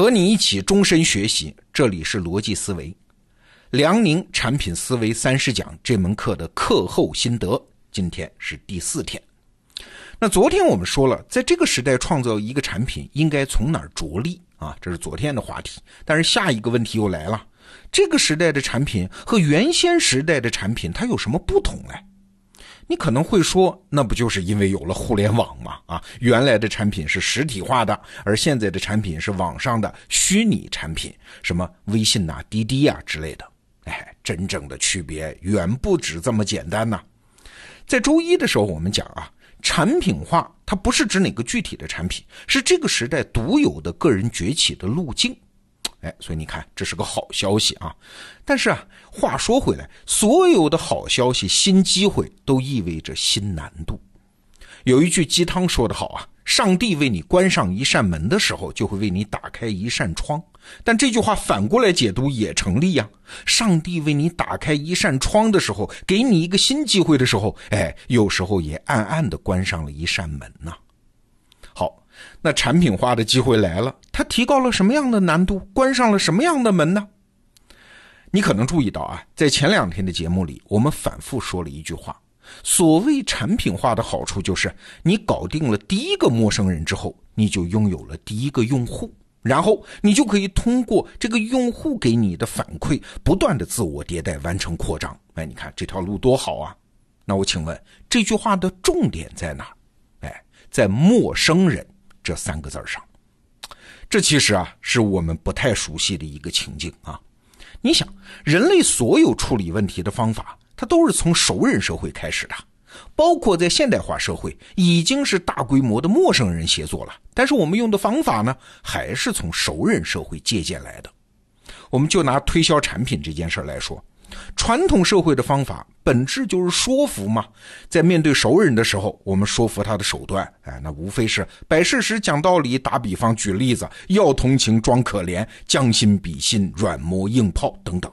和你一起终身学习，这里是逻辑思维，梁宁产品思维三十讲这门课的课后心得，今天是第四天。那昨天我们说了，在这个时代创造一个产品，应该从哪儿着力啊？这是昨天的话题。但是下一个问题又来了，这个时代的产品和原先时代的产品，它有什么不同呢？你可能会说，那不就是因为有了互联网吗？啊，原来的产品是实体化的，而现在的产品是网上的虚拟产品，什么微信呐、滴滴啊之类的。哎，真正的区别远不止这么简单呐。在周一的时候，我们讲啊，产品化它不是指哪个具体的产品，是这个时代独有的个人崛起的路径。哎，所以你看，这是个好消息啊！但是啊，话说回来，所有的好消息、新机会都意味着新难度。有一句鸡汤说得好啊：“上帝为你关上一扇门的时候，就会为你打开一扇窗。”但这句话反过来解读也成立呀：上帝为你打开一扇窗的时候，给你一个新机会的时候，哎，有时候也暗暗的关上了一扇门呐。那产品化的机会来了，它提高了什么样的难度？关上了什么样的门呢？你可能注意到啊，在前两天的节目里，我们反复说了一句话：所谓产品化的好处，就是你搞定了第一个陌生人之后，你就拥有了第一个用户，然后你就可以通过这个用户给你的反馈，不断的自我迭代，完成扩张。哎，你看这条路多好啊！那我请问，这句话的重点在哪？哎，在“陌生人”这三个字上。这其实啊，是我们不太熟悉的一个情境啊。你想，人类所有处理问题的方法，它都是从熟人社会开始的，包括在现代化社会，已经是大规模的陌生人协作了。但是我们用的方法呢，还是从熟人社会借鉴来的。我们就拿推销产品这件事来说。传统社会的方法本质就是说服嘛，在面对熟人的时候，我们说服他的手段，哎，那无非是摆事实、讲道理、打比方、举例子、要同情、装可怜、将心比心、软磨硬泡等等。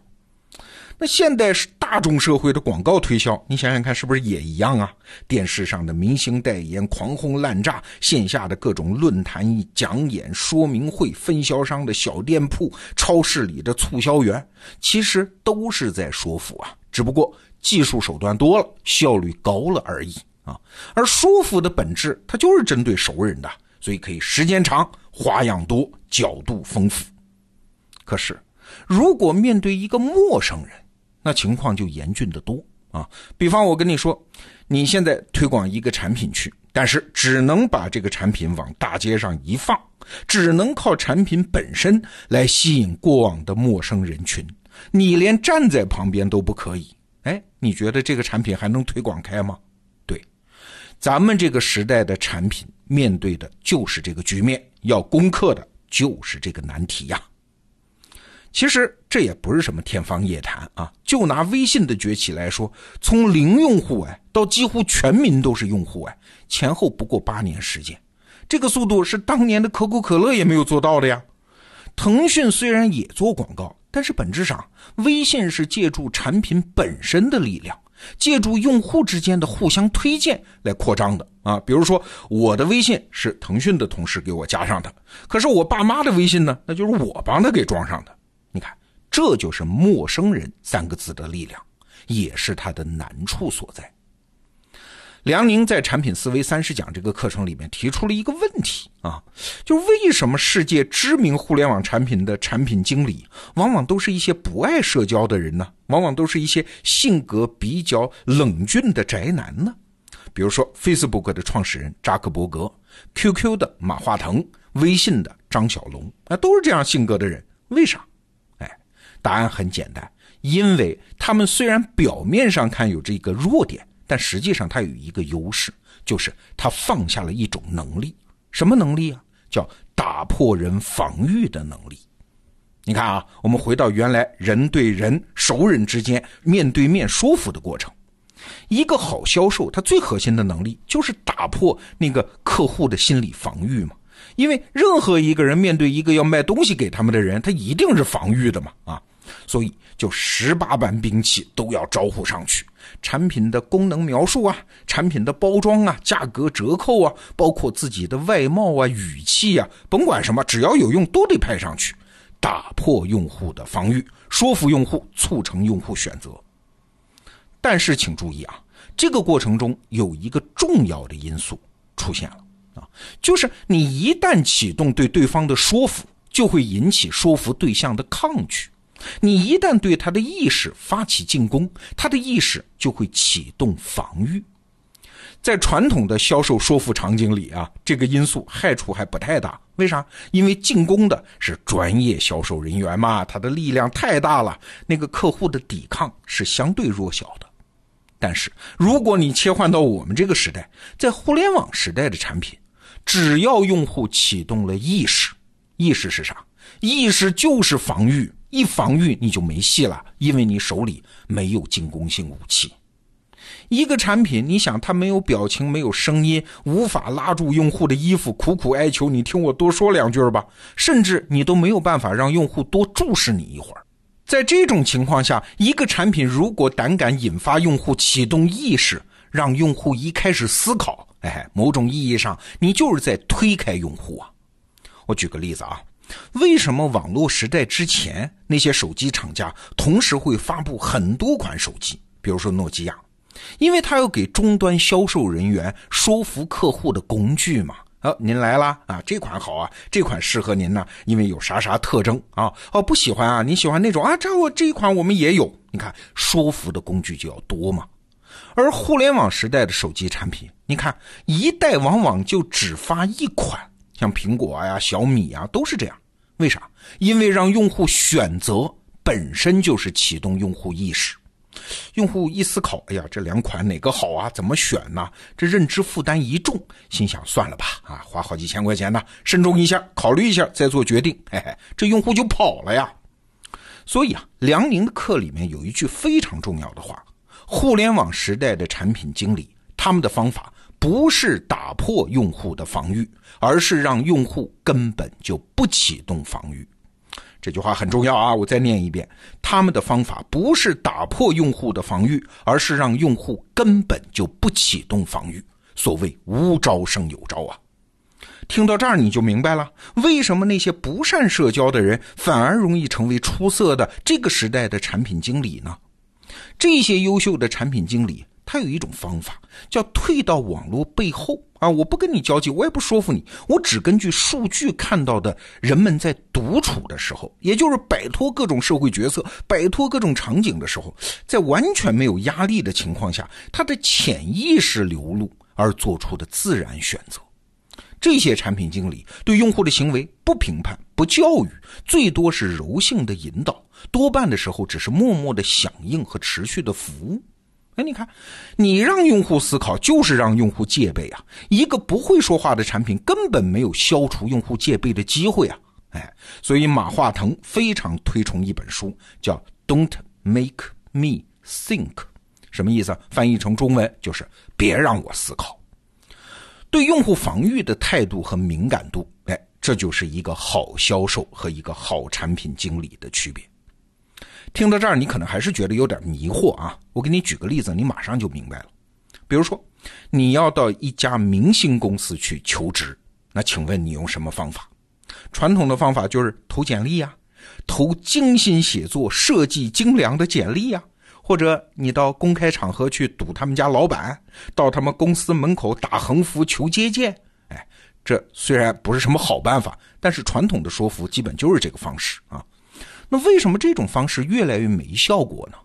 那现代是大众社会的广告推销，你想想看，是不是也一样啊？电视上的明星代言狂轰滥炸，线下的各种论坛、讲演、说明会，分销商的小店铺，超市里的促销员，其实都是在说服啊，只不过技术手段多了，效率高了而已啊。而说服的本质，它就是针对熟人的，所以可以时间长、花样多、角度丰富。可是，如果面对一个陌生人，那情况就严峻得多啊！比方我跟你说，你现在推广一个产品去，但是只能把这个产品往大街上一放，只能靠产品本身来吸引过往的陌生人群，你连站在旁边都不可以。哎，你觉得这个产品还能推广开吗？对，咱们这个时代的产品面对的就是这个局面，要攻克的就是这个难题呀。其实这也不是什么天方夜谭啊！就拿微信的崛起来说，从零用户哎到几乎全民都是用户哎，前后不过八年时间，这个速度是当年的可口可乐也没有做到的呀。腾讯虽然也做广告，但是本质上，微信是借助产品本身的力量，借助用户之间的互相推荐来扩张的啊。比如说，我的微信是腾讯的同事给我加上的，可是我爸妈的微信呢，那就是我帮他给装上的。这就是“陌生人”三个字的力量，也是它的难处所在。梁宁在《产品思维三十讲》这个课程里面提出了一个问题啊，就为什么世界知名互联网产品的产品经理，往往都是一些不爱社交的人呢？往往都是一些性格比较冷峻的宅男呢？比如说，Facebook 的创始人扎克伯格，QQ 的马化腾，微信的张小龙，啊，都是这样性格的人，为啥？答案很简单，因为他们虽然表面上看有这个弱点，但实际上他有一个优势，就是他放下了一种能力。什么能力啊？叫打破人防御的能力。你看啊，我们回到原来人对人、熟人之间面对面说服的过程。一个好销售，他最核心的能力就是打破那个客户的心理防御嘛。因为任何一个人面对一个要卖东西给他们的人，他一定是防御的嘛啊。所以就十八般兵器都要招呼上去。产品的功能描述啊，产品的包装啊，价格折扣啊，包括自己的外貌啊、语气啊，甭管什么，只要有用都得派上去，打破用户的防御，说服用户，促成用户选择。但是请注意啊，这个过程中有一个重要的因素出现了啊，就是你一旦启动对对方的说服，就会引起说服对象的抗拒。你一旦对他的意识发起进攻，他的意识就会启动防御。在传统的销售说服场景里啊，这个因素害处还不太大。为啥？因为进攻的是专业销售人员嘛，他的力量太大了，那个客户的抵抗是相对弱小的。但是如果你切换到我们这个时代，在互联网时代的产品，只要用户启动了意识，意识是啥？意识就是防御。一防御你就没戏了，因为你手里没有进攻性武器。一个产品，你想它没有表情、没有声音，无法拉住用户的衣服，苦苦哀求你听我多说两句吧，甚至你都没有办法让用户多注视你一会儿。在这种情况下，一个产品如果胆敢引发用户启动意识，让用户一开始思考，哎，某种意义上你就是在推开用户啊。我举个例子啊。为什么网络时代之前那些手机厂家同时会发布很多款手机？比如说诺基亚，因为它要给终端销售人员说服客户的工具嘛。啊，您来啦啊，这款好啊，这款适合您呢，因为有啥啥特征啊？哦，不喜欢啊，你喜欢那种啊？这我这一款我们也有。你看，说服的工具就要多嘛。而互联网时代的手机产品，你看一代往往就只发一款。像苹果呀、小米呀都是这样，为啥？因为让用户选择本身就是启动用户意识。用户一思考，哎呀，这两款哪个好啊？怎么选呢？这认知负担一重，心想算了吧，啊，花好几千块钱呢，慎重一下，考虑一下再做决定。嘿嘿，这用户就跑了呀。所以啊，梁宁的课里面有一句非常重要的话：互联网时代的产品经理，他们的方法。不是打破用户的防御，而是让用户根本就不启动防御。这句话很重要啊！我再念一遍：他们的方法不是打破用户的防御，而是让用户根本就不启动防御。所谓无招胜有招啊！听到这儿你就明白了，为什么那些不善社交的人反而容易成为出色的这个时代的产品经理呢？这些优秀的产品经理。他有一种方法，叫退到网络背后啊！我不跟你交际，我也不说服你，我只根据数据看到的人们在独处的时候，也就是摆脱各种社会角色、摆脱各种场景的时候，在完全没有压力的情况下，他的潜意识流露而做出的自然选择。这些产品经理对用户的行为不评判、不教育，最多是柔性的引导，多半的时候只是默默的响应和持续的服务。哎，你看，你让用户思考，就是让用户戒备啊！一个不会说话的产品，根本没有消除用户戒备的机会啊！哎，所以马化腾非常推崇一本书，叫《Don't Make Me Think》，什么意思？翻译成中文就是“别让我思考”。对用户防御的态度和敏感度，哎，这就是一个好销售和一个好产品经理的区别。听到这儿，你可能还是觉得有点迷惑啊！我给你举个例子，你马上就明白了。比如说，你要到一家明星公司去求职，那请问你用什么方法？传统的方法就是投简历呀，投精心写作、设计精良的简历呀，或者你到公开场合去堵他们家老板，到他们公司门口打横幅求接见。哎，这虽然不是什么好办法，但是传统的说服基本就是这个方式啊。那为什么这种方式越来越没效果呢？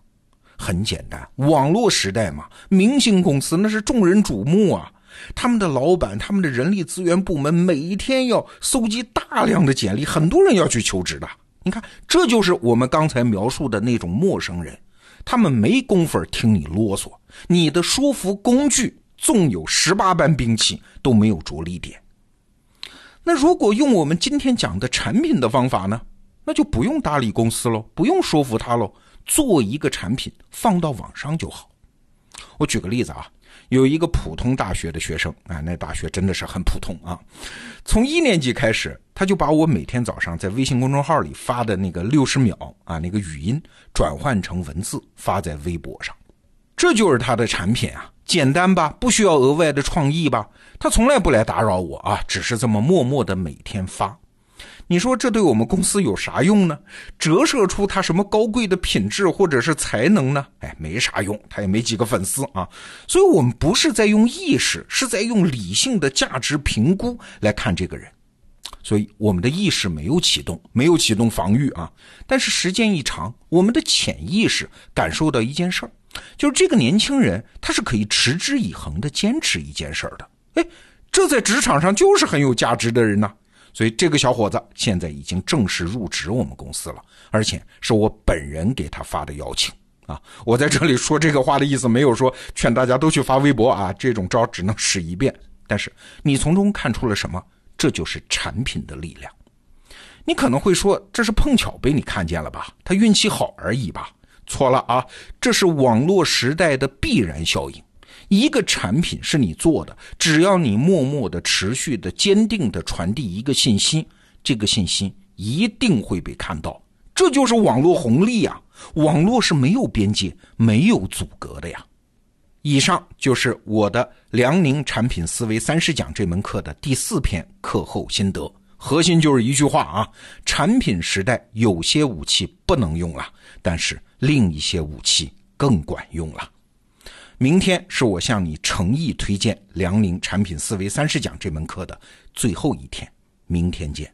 很简单，网络时代嘛，明星公司那是众人瞩目啊，他们的老板、他们的人力资源部门每天要搜集大量的简历，很多人要去求职的。你看，这就是我们刚才描述的那种陌生人，他们没工夫听你啰嗦，你的说服工具纵有十八般兵器都没有着力点。那如果用我们今天讲的产品的方法呢？那就不用搭理公司喽，不用说服他喽，做一个产品放到网上就好。我举个例子啊，有一个普通大学的学生啊，那大学真的是很普通啊。从一年级开始，他就把我每天早上在微信公众号里发的那个六十秒啊那个语音转换成文字发在微博上，这就是他的产品啊，简单吧，不需要额外的创意吧，他从来不来打扰我啊，只是这么默默的每天发。你说这对我们公司有啥用呢？折射出他什么高贵的品质或者是才能呢？哎，没啥用，他也没几个粉丝啊。所以，我们不是在用意识，是在用理性的价值评估来看这个人。所以，我们的意识没有启动，没有启动防御啊。但是时间一长，我们的潜意识感受到一件事儿，就是这个年轻人他是可以持之以恒的坚持一件事儿的。哎，这在职场上就是很有价值的人呐。所以这个小伙子现在已经正式入职我们公司了，而且是我本人给他发的邀请啊！我在这里说这个话的意思，没有说劝大家都去发微博啊，这种招只能使一遍。但是你从中看出了什么？这就是产品的力量。你可能会说，这是碰巧被你看见了吧？他运气好而已吧？错了啊，这是网络时代的必然效应。一个产品是你做的，只要你默默的、持续的、坚定的传递一个信息，这个信息一定会被看到。这就是网络红利呀！网络是没有边界、没有阻隔的呀。以上就是我的辽宁产品思维三十讲这门课的第四篇课后心得，核心就是一句话啊：产品时代有些武器不能用了，但是另一些武器更管用了。明天是我向你诚意推荐《梁宁产品思维三十讲》这门课的最后一天，明天见。